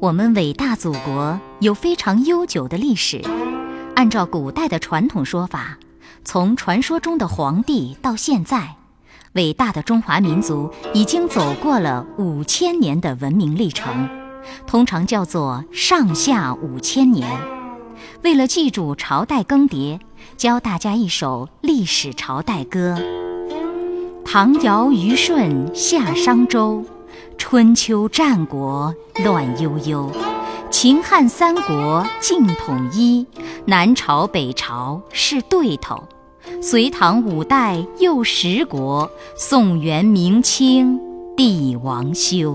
我们伟大祖国有非常悠久的历史。按照古代的传统说法，从传说中的皇帝到现在，伟大的中华民族已经走过了五千年的文明历程，通常叫做上下五千年。为了记住朝代更迭，教大家一首历史朝代歌：唐尧虞舜夏商周。春秋战国乱悠悠，秦汉三国尽统一，南朝北朝是对头，隋唐五代又十国，宋元明清帝王修。